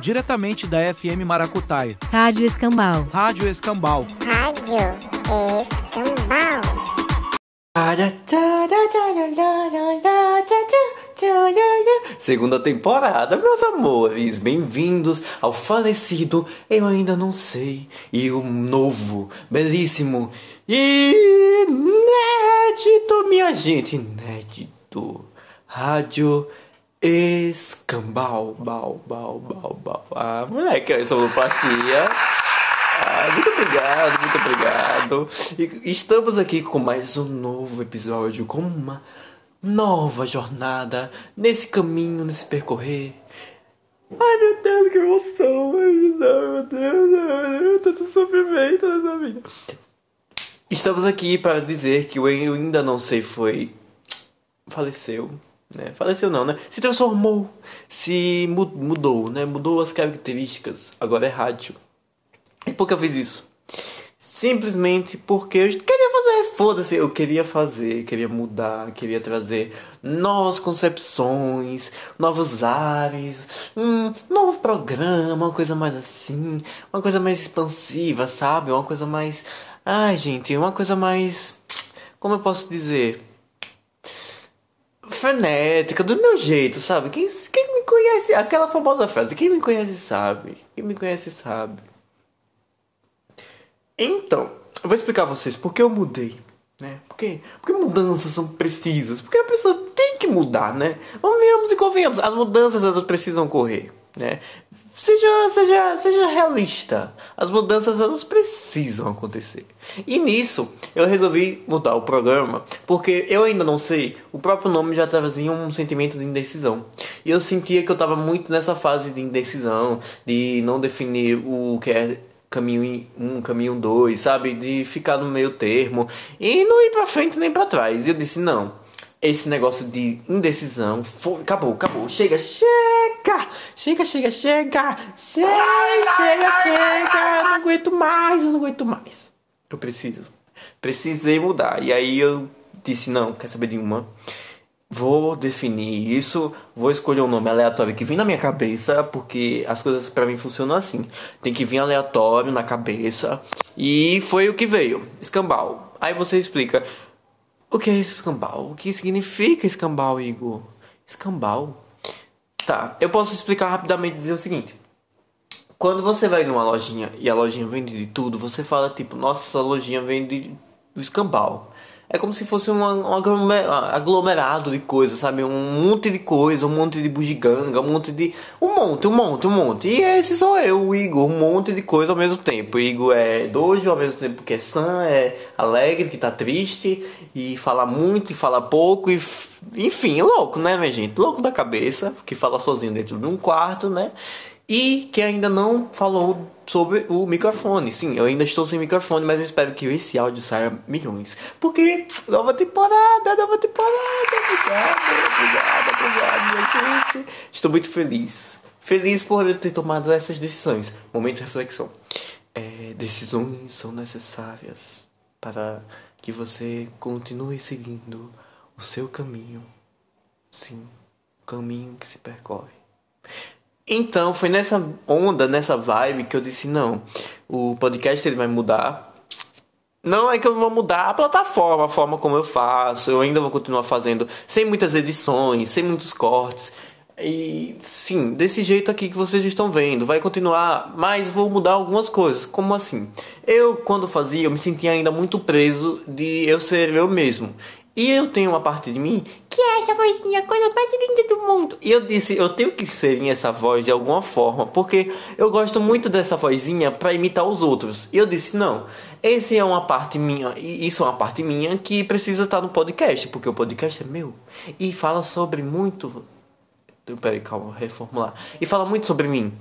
diretamente da FM Maracutaia. Rádio Escambau. Rádio Escambau. Rádio Escambau. Segunda temporada, meus amores, bem-vindos ao falecido Eu Ainda Não Sei e o novo, belíssimo e inédito, minha gente, inédito, Rádio Escambau, bau, bau, bau, bau. Ah, moleque, eu sou. Ah, muito obrigado, muito obrigado. E estamos aqui com mais um novo episódio, com uma nova jornada nesse caminho, nesse percorrer. Ai meu Deus, que emoção! Meu Deus, meu Deus, tanto sofrimento nessa vida. Estamos aqui para dizer que o Eu Ainda Não Sei foi. faleceu. Né? Faleceu não, né? Se transformou, se mudou, né? Mudou as características. Agora é rádio. E por que eu fiz isso? Simplesmente porque eu queria fazer, foda-se, eu queria fazer, queria mudar, queria trazer novas concepções, novos ares, um novo programa, uma coisa mais assim, uma coisa mais expansiva, sabe? Uma coisa mais. Ai, gente, uma coisa mais. Como eu posso dizer? Frenética, do meu jeito, sabe? Quem, quem me conhece, aquela famosa frase, quem me conhece sabe. Quem me conhece sabe. Então, eu vou explicar a vocês por que eu mudei. Né? Por? Porque mudanças são precisas. Porque a pessoa tem que mudar, né? Vamos e convenhamos, as mudanças elas precisam ocorrer. Né? Seja, seja, seja realista. As mudanças elas precisam acontecer. E nisso eu resolvi mudar o programa porque eu ainda não sei. O próprio nome já trazia um sentimento de indecisão. E eu sentia que eu estava muito nessa fase de indecisão, de não definir o que é caminho um, caminho dois, sabe? De ficar no meio termo e não ir para frente nem para trás. E eu disse não esse negócio de indecisão. Foi, acabou, acabou. Chega, chega! Chega, chega, chega! Chega, chega, chega! Eu não aguento mais, eu não aguento mais. Eu preciso. Precisei mudar. E aí eu disse: não, quer saber de uma? Vou definir isso, vou escolher um nome aleatório que vem na minha cabeça, porque as coisas para mim funcionam assim. Tem que vir aleatório na cabeça. E foi o que veio: escambau. Aí você explica, o que é escambau? O que significa escambau, Igor? Escambau? Tá, eu posso explicar rapidamente e dizer o seguinte. Quando você vai numa lojinha e a lojinha vende de tudo, você fala tipo, nossa, essa lojinha vende do escambau. É como se fosse um, aglomerado de coisas, sabe? Um monte de coisa, um monte de bugiganga, um monte de. Um monte, um monte, um monte. E esse sou eu, o Igor, um monte de coisa ao mesmo tempo. O Igor é dojo ao mesmo tempo que é san, é alegre, que tá triste, e fala muito e fala pouco, e enfim, louco, né, minha gente? Louco da cabeça, que fala sozinho dentro de um quarto, né? E que ainda não falou sobre o microfone. Sim, eu ainda estou sem microfone, mas espero que esse áudio saia milhões. Porque nova temporada, nova temporada. Obrigado, obrigado, obrigado, minha gente. Estou muito feliz. Feliz por eu ter tomado essas decisões. Momento de reflexão. É, decisões são necessárias para que você continue seguindo o seu caminho. Sim, o caminho que se percorre. Então foi nessa onda, nessa vibe que eu disse não, o podcast ele vai mudar. Não é que eu vou mudar a plataforma, a forma como eu faço. Eu ainda vou continuar fazendo sem muitas edições, sem muitos cortes. E sim, desse jeito aqui que vocês estão vendo, vai continuar, mas vou mudar algumas coisas. Como assim? Eu, quando fazia, eu me sentia ainda muito preso de eu ser eu mesmo. E eu tenho uma parte de mim que é essa vozinha, a coisa mais linda do mundo. E eu disse, eu tenho que ser essa voz de alguma forma, porque eu gosto muito dessa vozinha para imitar os outros. E eu disse, não, esse é uma parte minha, isso é uma parte minha que precisa estar no podcast, porque o podcast é meu. E fala sobre muito Peraí, calma, reformular. E fala muito sobre mim.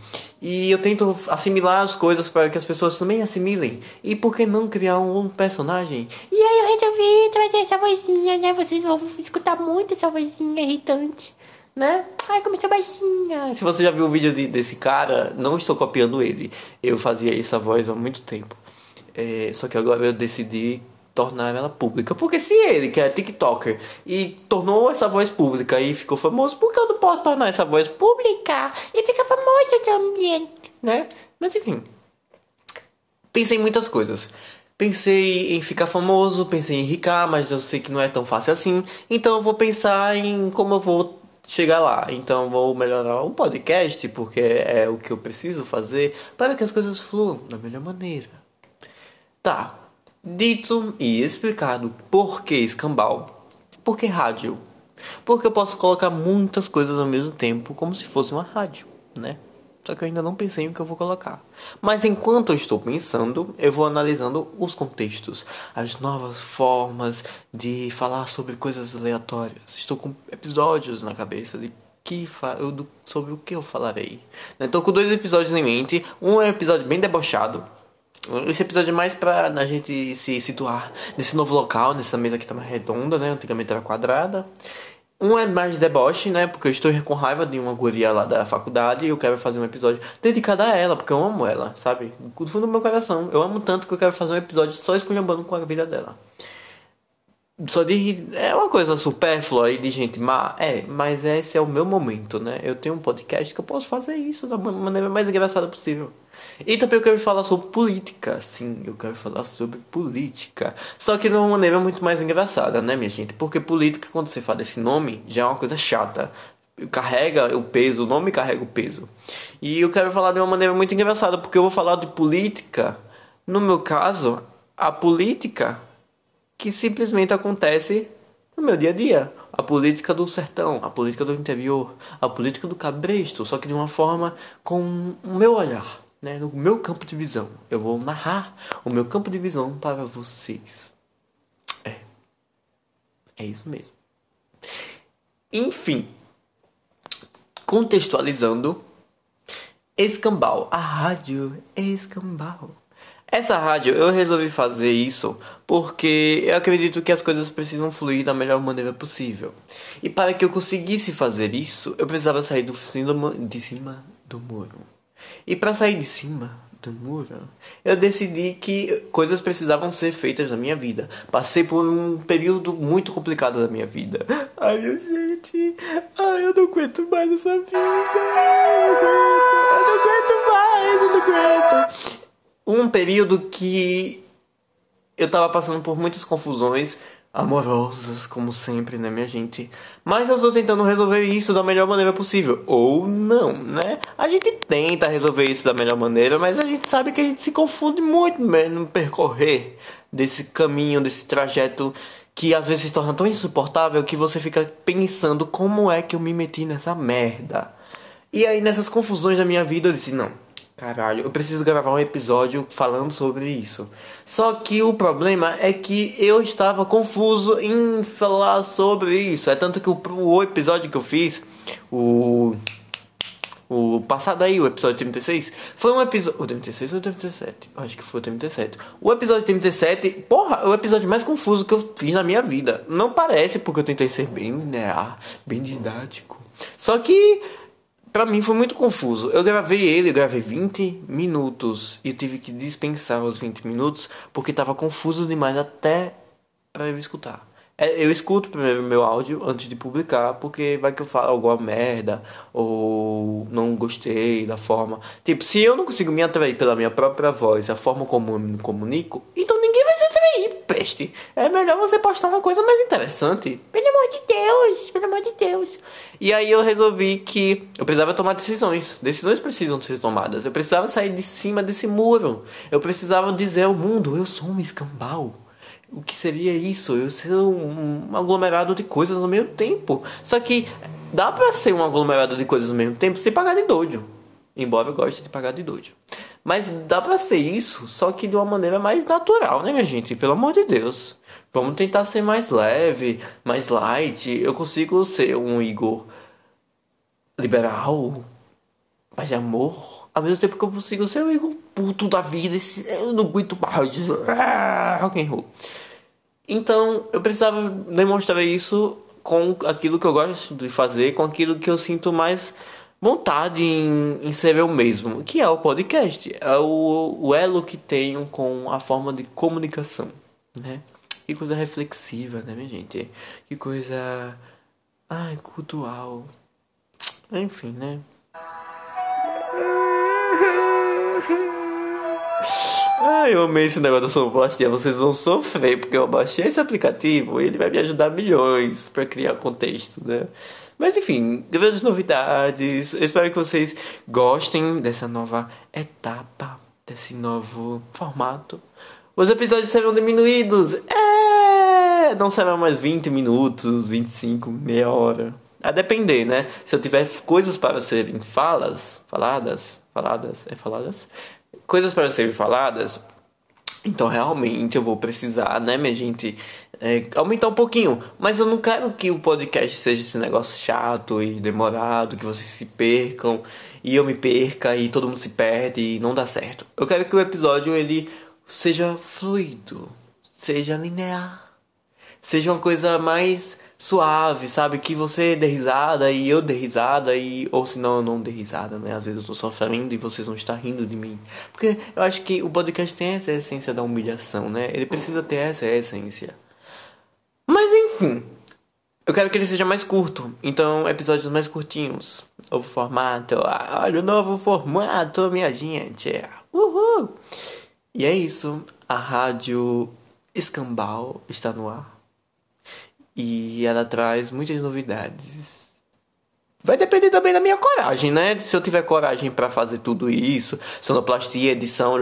E eu tento assimilar as coisas para que as pessoas também assimilem. E por que não criar um, um personagem? E aí eu resolvi trazer essa vozinha, né? Vocês vão escutar muito essa vozinha irritante, né? Ai, começou baixinha. Se você já viu o vídeo de, desse cara, não estou copiando ele. Eu fazia essa voz há muito tempo. É, só que agora eu decidi tornar ela pública. Porque se ele, que é TikToker, e tornou essa voz pública e ficou famoso, por que eu não posso tornar essa voz pública e ficar famoso também, né? Mas enfim. Pensei em muitas coisas. Pensei em ficar famoso, pensei em ricar, mas eu sei que não é tão fácil assim. Então eu vou pensar em como eu vou chegar lá. Então vou melhorar o podcast, porque é o que eu preciso fazer para que as coisas fluam da melhor maneira. Tá. Dito e explicado por que escambau. Por que rádio? Porque eu posso colocar muitas coisas ao mesmo tempo, como se fosse uma rádio, né? Só que eu ainda não pensei o que eu vou colocar. Mas enquanto eu estou pensando, eu vou analisando os contextos, as novas formas de falar sobre coisas aleatórias. Estou com episódios na cabeça de que eu, sobre o que eu falarei. Estou com dois episódios em mente. Um é um episódio bem debochado. Esse episódio é mais pra a gente se situar nesse novo local, nessa mesa que tá mais redonda, né? Antigamente era quadrada. Um é mais de deboche, né? Porque eu estou com raiva de uma guria lá da faculdade e eu quero fazer um episódio dedicado a ela, porque eu amo ela, sabe? Do fundo do meu coração. Eu amo tanto que eu quero fazer um episódio só esculhambando com a vida dela. Só de. É uma coisa supérflua aí de gente má. É, mas esse é o meu momento, né? Eu tenho um podcast que eu posso fazer isso da maneira mais engraçada possível. E também eu quero falar sobre política. Sim, eu quero falar sobre política. Só que de uma maneira muito mais engraçada, né, minha gente? Porque política, quando você fala esse nome, já é uma coisa chata. Carrega o peso, o nome carrega o peso. E eu quero falar de uma maneira muito engraçada, porque eu vou falar de política. No meu caso, a política que simplesmente acontece no meu dia a dia. A política do sertão, a política do interior, a política do cabresto, só que de uma forma com o meu olhar, né? no meu campo de visão. Eu vou narrar o meu campo de visão para vocês. É. É isso mesmo. Enfim, contextualizando, Escambau, a rádio Escambau. Essa rádio eu resolvi fazer isso porque eu acredito que as coisas precisam fluir da melhor maneira possível. E para que eu conseguisse fazer isso, eu precisava sair do, de cima do muro. E para sair de cima do muro, eu decidi que coisas precisavam ser feitas na minha vida. Passei por um período muito complicado da minha vida. Ai, meu gente, ai, eu não aguento mais essa vida. Eu não aguento mais, eu não aguento um período que eu tava passando por muitas confusões amorosas, como sempre, né, minha gente? Mas eu tô tentando resolver isso da melhor maneira possível. Ou não, né? A gente tenta resolver isso da melhor maneira, mas a gente sabe que a gente se confunde muito no percorrer desse caminho, desse trajeto que às vezes se torna tão insuportável que você fica pensando como é que eu me meti nessa merda. E aí nessas confusões da minha vida eu disse, não, Caralho, eu preciso gravar um episódio falando sobre isso. Só que o problema é que eu estava confuso em falar sobre isso. É tanto que o, o episódio que eu fiz, o. O passado aí, o episódio 36, foi um episódio. O 36 ou o 37? Acho que foi o 37. O episódio 37, porra, é o episódio mais confuso que eu fiz na minha vida. Não parece, porque eu tentei ser bem linear, bem didático. Só que Pra mim foi muito confuso. Eu gravei ele, eu gravei 20 minutos e tive que dispensar os 20 minutos porque tava confuso demais até para eu escutar. É, eu escuto primeiro meu áudio antes de publicar, porque vai que eu falo alguma merda ou não gostei da forma. Tipo, se eu não consigo me atrair pela minha própria voz, a forma como eu me comunico, então ninguém vai se atrair, peste. É melhor você postar uma coisa mais interessante. Pelo amor de Deus, pelo amor de Deus. E aí eu resolvi que eu precisava tomar decisões. Decisões precisam ser tomadas. Eu precisava sair de cima desse muro. Eu precisava dizer ao mundo: eu sou um escambau. O que seria isso? Eu ser um, um aglomerado de coisas ao mesmo tempo. Só que dá pra ser um aglomerado de coisas ao mesmo tempo sem pagar de doido. Embora eu goste de pagar de doido. Mas dá pra ser isso, só que de uma maneira mais natural, né, minha gente? Pelo amor de Deus. Vamos tentar ser mais leve, mais light. Eu consigo ser um Igor liberal, mais amor. Ao mesmo tempo que eu consigo ser um Igor puto da vida. Eu não aguento mais. Ah, rock and roll. Então, eu precisava demonstrar isso com aquilo que eu gosto de fazer, com aquilo que eu sinto mais vontade em, em ser eu mesmo, que é o podcast. É o, o elo que tenho com a forma de comunicação, né? Que coisa reflexiva, né, minha gente? Que coisa. Ai, cultural. Enfim, né? Ai, eu amei esse negócio da sonoplastia. Vocês vão sofrer, porque eu baixei esse aplicativo e ele vai me ajudar milhões para criar contexto, né? Mas enfim, grandes novidades. Eu espero que vocês gostem dessa nova etapa, desse novo formato. Os episódios serão diminuídos. É! Não serão mais 20 minutos, 25, meia hora. A depender, né? Se eu tiver coisas para serem falas, faladas, faladas, é faladas, coisas para serem faladas, então realmente eu vou precisar, né, minha gente, é, aumentar um pouquinho. Mas eu não quero que o podcast seja esse negócio chato e demorado, que vocês se percam e eu me perca e todo mundo se perde e não dá certo. Eu quero que o episódio ele seja fluido, seja linear, seja uma coisa mais suave, sabe? Que você dê risada e eu dê risada, e, ou se não, eu não dê risada, né? Às vezes eu tô sofrendo e vocês vão estar rindo de mim. Porque eu acho que o podcast tem essa essência da humilhação, né? Ele precisa ter essa essência. Mas enfim, eu quero que ele seja mais curto, então episódios mais curtinhos. Novo formato, olha o novo formato, minha gente. Uhul! E é isso, a rádio Escambau está no ar e ela traz muitas novidades. Vai depender também da minha coragem, né? Se eu tiver coragem para fazer tudo isso, sonoplastia, edição,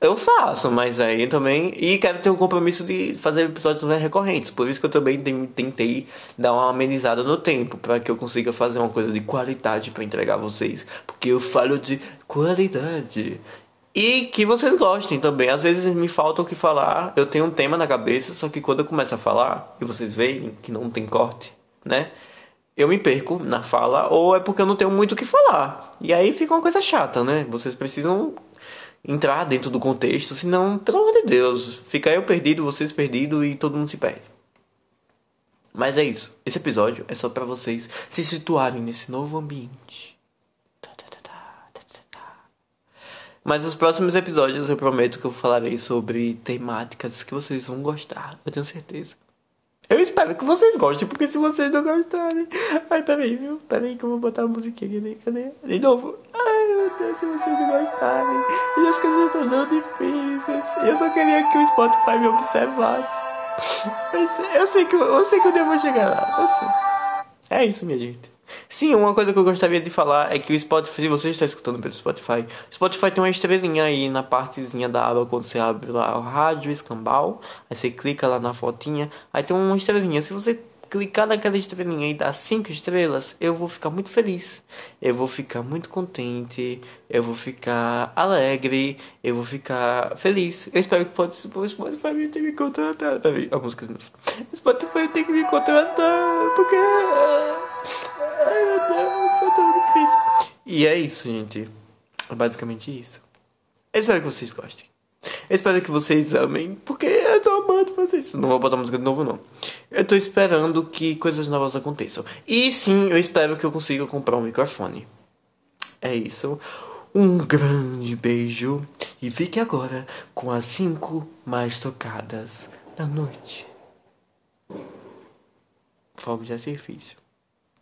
eu faço, mas aí também. E quero ter um compromisso de fazer episódios mais recorrentes. Por isso que eu também tentei dar uma amenizada no tempo, para que eu consiga fazer uma coisa de qualidade para entregar a vocês. Porque eu falo de qualidade. E que vocês gostem também. Às vezes me falta o que falar. Eu tenho um tema na cabeça, só que quando eu começo a falar e vocês veem que não tem corte, né? Eu me perco na fala ou é porque eu não tenho muito o que falar. E aí fica uma coisa chata, né? Vocês precisam entrar dentro do contexto, senão, pelo amor de Deus, fica eu perdido, vocês perdidos e todo mundo se perde. Mas é isso. Esse episódio é só para vocês se situarem nesse novo ambiente. Mas nos próximos episódios eu prometo que eu falarei sobre temáticas que vocês vão gostar, eu tenho certeza. Eu espero que vocês gostem, porque se vocês não gostarem. Ai, peraí, viu? Peraí que eu vou botar a musiquinha ali. Cadê? De novo. Ai, meu Deus, se vocês não gostarem. E as coisas estão tão difíceis. Eu só queria que o Spotify me observasse. Eu sei que, eu sei que eu devo chegar lá. Eu sei. É isso, minha gente. Sim, uma coisa que eu gostaria de falar é que o Spotify, se você está escutando pelo Spotify, o Spotify tem uma estrelinha aí na partezinha da aba quando você abre lá o rádio escambau, aí você clica lá na fotinha, aí tem uma estrelinha. Se você clicar naquela estrelinha e dar cinco estrelas, eu vou ficar muito feliz. Eu vou ficar muito contente. Eu vou ficar alegre. Eu vou ficar feliz. Eu espero que pode, o Spotify tenha me contratado. Peraí, a música novo. O Spotify tem que me contratar. Porque. Ai meu Deus, foi tão difícil. E é isso, gente. É basicamente isso. Eu espero que vocês gostem. Eu espero que vocês amem, porque eu tô amando vocês. Não vou botar música de novo, não. Eu tô esperando que coisas novas aconteçam. E sim, eu espero que eu consiga comprar um microfone. É isso. Um grande beijo. E fique agora com as cinco mais tocadas da noite. Fogo de artifício.